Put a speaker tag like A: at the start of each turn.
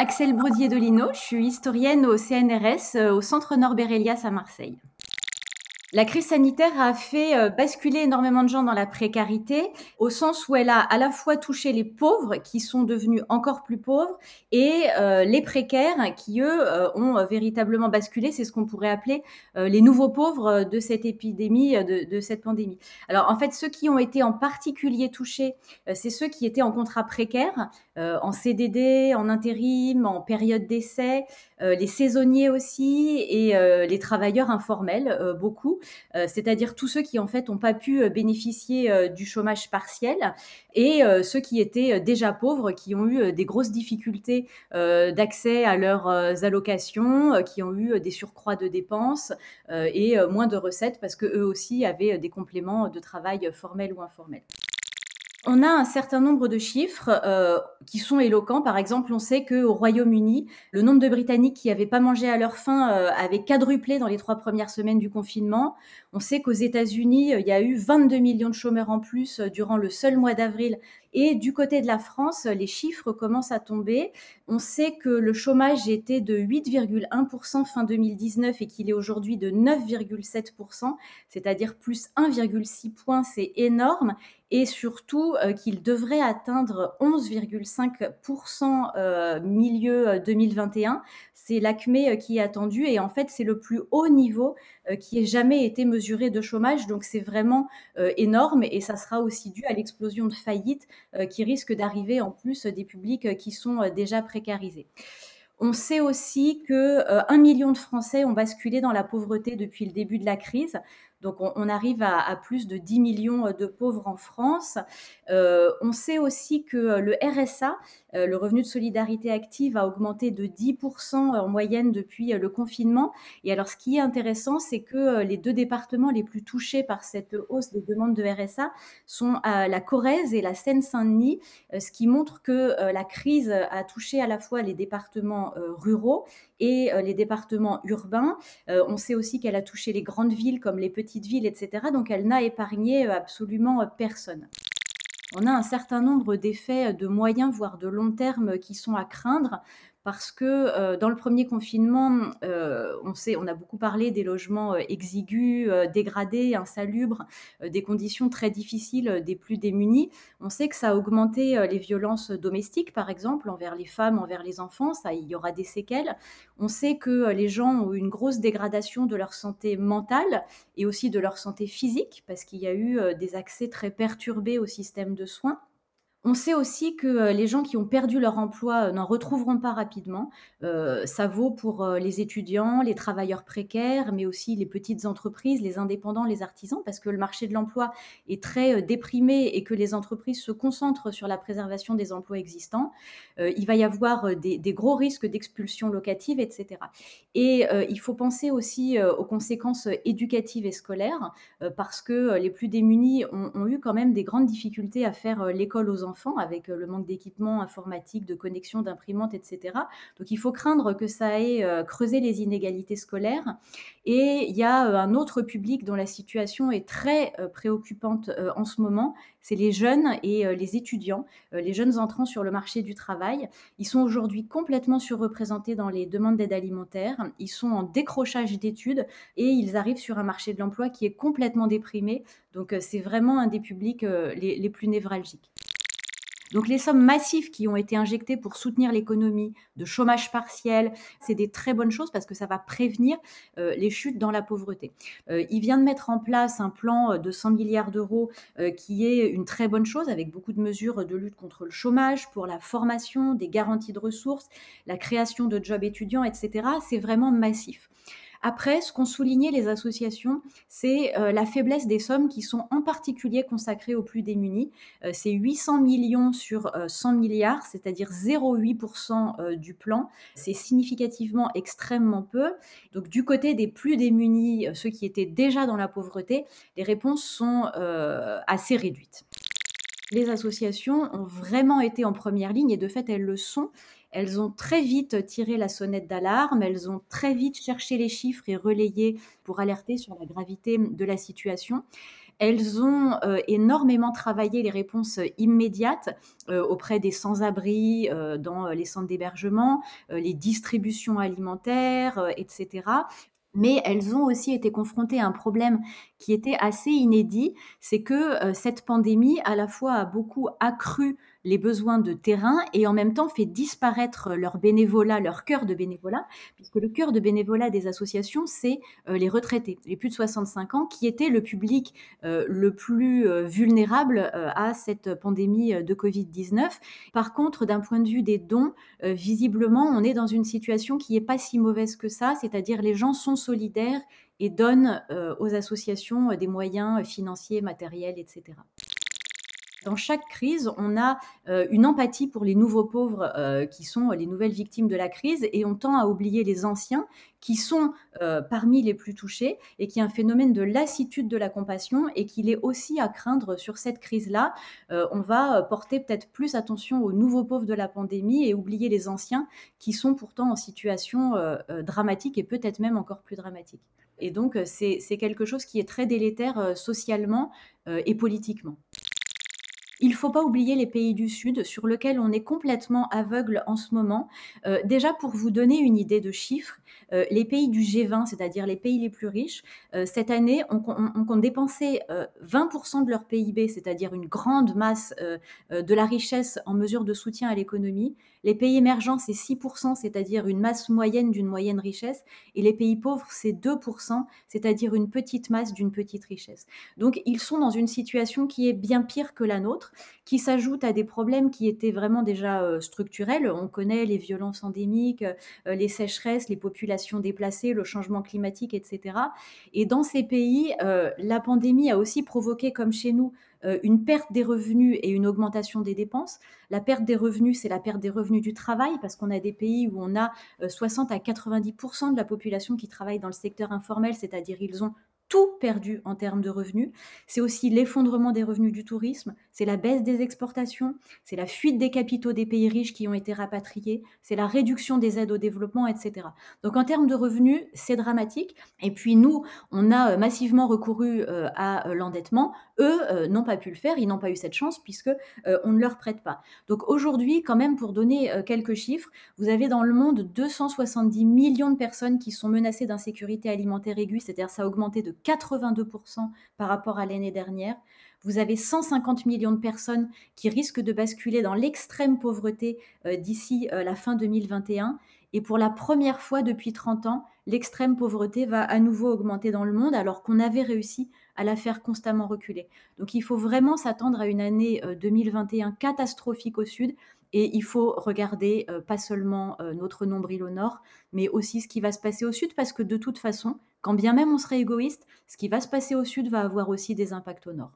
A: Axel Brodier-Dolino, je suis historienne au CNRS, euh, au Centre Norbert Elias à Marseille. La crise sanitaire a fait euh, basculer énormément de gens dans la précarité, au sens où elle a à la fois touché les pauvres, qui sont devenus encore plus pauvres, et euh, les précaires, qui eux euh, ont véritablement basculé. C'est ce qu'on pourrait appeler les nouveaux pauvres de cette épidémie, de, de, cette pandémie. Alors en fait, ceux qui ont été en particulier touchés, c'est ceux qui étaient en contrat précaire, en CDD, en intérim, en période d'essai, les saisonniers aussi, et les travailleurs informels, beaucoup. Euh, c'est-à-dire tous ceux qui en fait n'ont pas pu euh, bénéficier euh, du chômage partiel et ceux qui étaient déjà pauvres, qui ont eu des grosses difficultés d'accès à leurs allocations, qui ont eu des surcroîts de dépenses et moins de recettes parce que eux aussi avaient des compléments de travail formels ou informels. On a un certain nombre de chiffres euh, qui sont éloquents. Par exemple, on sait qu'au Royaume-Uni, le nombre de Britanniques qui n'avaient pas mangé à leur faim euh, avait quadruplé dans les trois premières semaines du confinement. On sait qu'aux États-Unis, euh, il y a eu 22 millions de chômeurs en plus durant le seul mois d'avril et du côté de la France, les chiffres commencent à tomber. On sait que le chômage était de 8,1% fin 2019 et qu'il est aujourd'hui de 9,7%, c'est-à-dire plus 1,6 points, c'est énorme. Et surtout euh, qu'il devrait atteindre 11,5% euh, milieu 2021. Euh, c'est l'ACME qui est attendu et en fait c'est le plus haut niveau qui ait jamais été mesuré de chômage. Donc c'est vraiment énorme et ça sera aussi dû à l'explosion de faillites euh, qui risquent d'arriver en plus des publics euh, qui sont euh, déjà précarisés. On sait aussi que un million de Français ont basculé dans la pauvreté depuis le début de la crise. Donc on, arrive à, plus de 10 millions de pauvres en France. Euh, on sait aussi que le RSA, euh, le revenu de solidarité active, a augmenté de 10% en moyenne depuis le confinement. Et alors ce qui est intéressant, c'est que les deux départements les plus touchés par cette hausse des demandes de RSA sont la Corrèze et la Seine-Saint-Denis, euh, ce qui montre que la crise a touché à la fois les départements ruraux et les départements urbains. on sait aussi qu'elle a touché les grandes villes comme les petites villes, etc. Donc elle n'a épargné euh, absolument euh, personne. On a un certain nombre d'effets de moyens, voire de long terme, qui sont à craindre parce que euh, dans le premier confinement, euh, on sait, on a beaucoup parlé des logements euh, exigus, dégradés, insalubres, des conditions très difficiles des plus démunis. On sait que ça a augmenté les violences domestiques, par exemple, envers les femmes, envers les enfants. Ça, il y aura des séquelles. On sait que les gens ont une grosse dégradation de leur santé mentale et aussi de leur santé physique, parce qu'il y a eu des accès très perturbés au système de soins. On sait aussi que euh, les gens qui ont perdu leur emploi euh, n'en retrouveront pas rapidement. Euh, ça vaut pour les étudiants, les travailleurs précaires, mais aussi les petites entreprises, les indépendants, les artisans, parce que le marché de l'emploi est très déprimé et que les entreprises se concentrent sur la préservation des emplois existants. il va y avoir des, gros risques d'expulsion locative, etc. Et il faut penser aussi aux conséquences éducatives et scolaires, parce que les plus démunis ont, ont, eu quand même des grandes difficultés à faire l'école aux enfants avec euh, le manque d'équipement informatique, de connexion, d'imprimantes, etc. Donc il faut craindre que ça ait euh, creusé les inégalités scolaires. Et il y a euh, un autre public dont la situation est très préoccupante en ce moment, c'est les jeunes et les étudiants, les jeunes entrants sur le marché du travail. Ils sont aujourd'hui complètement surreprésentés dans les demandes d'aide alimentaire. Ils sont en décrochage d'études et ils arrivent sur un marché de l'emploi qui est complètement déprimé. Donc c'est vraiment un des publics les plus névralgiques. Donc les sommes massives qui ont été injectées pour soutenir l'économie, de chômage partiel, c'est des très bonnes choses parce que ça va prévenir euh, les chutes dans la pauvreté. Euh, il vient de mettre en place un plan euh, de 100 milliards d'euros qui est une très bonne chose avec beaucoup de mesures de lutte contre le chômage, pour la formation, des garanties de ressources, la création de jobs étudiants, etc. C'est vraiment massif. Après, ce qu'ont souligné les associations, c'est euh, la faiblesse des sommes qui sont en particulier consacrées aux plus démunis. Euh, c'est 800 millions sur 100 euh, milliards, c'est-à-dire 0,8% du plan. C'est significativement extrêmement peu. Donc du côté des plus démunis, ceux qui étaient déjà dans la pauvreté, les réponses sont assez réduites. Les associations ont vraiment été en première ligne et de fait elles le sont elles ont très vite tiré la sonnette d'alarme, elles ont très vite cherché les chiffres et relayé pour alerter sur la gravité de la situation. elles ont euh, énormément travaillé les réponses immédiates euh, auprès des sans-abri euh, dans les centres d'hébergement, les distributions alimentaires, etc mais elles ont aussi été confrontées à un problème qui était assez inédit, c'est que cette pandémie à la fois a beaucoup accru les besoins de terrain et en même temps fait disparaître leur bénévolat, leur cœur de bénévolat, puisque le cœur de bénévolat des associations, c'est les retraités, les plus de 65 ans, qui étaient le public le plus vulnérable à cette pandémie de Covid-19. Par contre, d'un point de vue des dons, visiblement, on est dans une situation qui n'est pas si mauvaise que ça, c'est-à-dire les gens sont solidaires et donnent aux associations des moyens financiers, matériels, etc. Dans chaque crise, on a euh, une empathie pour les nouveaux pauvres euh, qui sont les nouvelles victimes de la crise et on tend à oublier les anciens qui sont euh, parmi les plus touchés et qui est un phénomène de lassitude de la compassion et qu'il est aussi à craindre sur cette crise-là. on va porter peut-être plus attention aux nouveaux pauvres de la pandémie et oublier les anciens qui sont pourtant en situation dramatique et peut-être même encore plus dramatique. Et donc, c'est quelque chose qui est très délétère socialement et politiquement. Il ne faut pas oublier les pays du Sud sur lesquels on est complètement aveugle en ce moment. Euh, déjà, pour vous donner une idée de chiffres, euh, les pays du G20, c'est-à-dire les pays les plus riches, euh, cette année, ont on, dépensé 20% de leur PIB, c'est-à-dire une grande masse de la richesse en mesure de soutien à l'économie. Les pays émergents, c'est 6%, c'est-à-dire une masse moyenne d'une moyenne richesse. Et les pays pauvres, c'est 2%, c'est-à-dire une petite masse d'une petite richesse. Donc, ils sont dans une situation qui est bien pire que la nôtre qui s'ajoute à des problèmes qui étaient vraiment déjà euh, structurels. On connaît les violences endémiques, euh, les sécheresses, les populations déplacées, le changement climatique, etc. Et dans ces pays, euh, la pandémie a aussi provoqué, comme chez nous, une perte des revenus et une augmentation des dépenses. La perte des revenus, c'est la perte des revenus du travail, parce qu'on a des pays où on a 60 à 90% de la population qui travaille dans le secteur informel, c'est-à-dire ils ont tout perdu en termes de revenus. C'est aussi l'effondrement des revenus du tourisme, c'est la baisse des exportations, c'est la fuite des capitaux des pays riches qui ont été rapatriés, c'est la réduction des aides au développement, etc. Donc en termes de revenus, c'est dramatique. Et puis nous, on a euh, massivement recouru euh, à euh, l'endettement. Eux n'ont pas pu le faire, ils n'ont pas eu cette chance puisque on ne leur prête pas. Donc aujourd'hui, quand même, pour donner quelques chiffres, vous avez dans le monde 270 millions de personnes qui sont menacées d'insécurité alimentaire aiguë, c'est-à-dire ça a augmenté de 82% par rapport à l'année dernière. Vous avez 150 millions de personnes qui risquent de basculer dans l'extrême pauvreté euh, d'ici euh, la fin 2021. Et pour la première fois depuis 30 ans, l'extrême pauvreté va à nouveau augmenter dans le monde alors qu'on avait réussi à la faire constamment reculer. Donc il faut vraiment s'attendre à une année 2021 euh, catastrophique au sud et il faut regarder pas seulement notre nombril au nord, mais aussi ce qui va se passer au sud, parce que de toute façon, quand bien même on serait égoïste, ce qui va se passer au sud va avoir aussi des impacts au nord.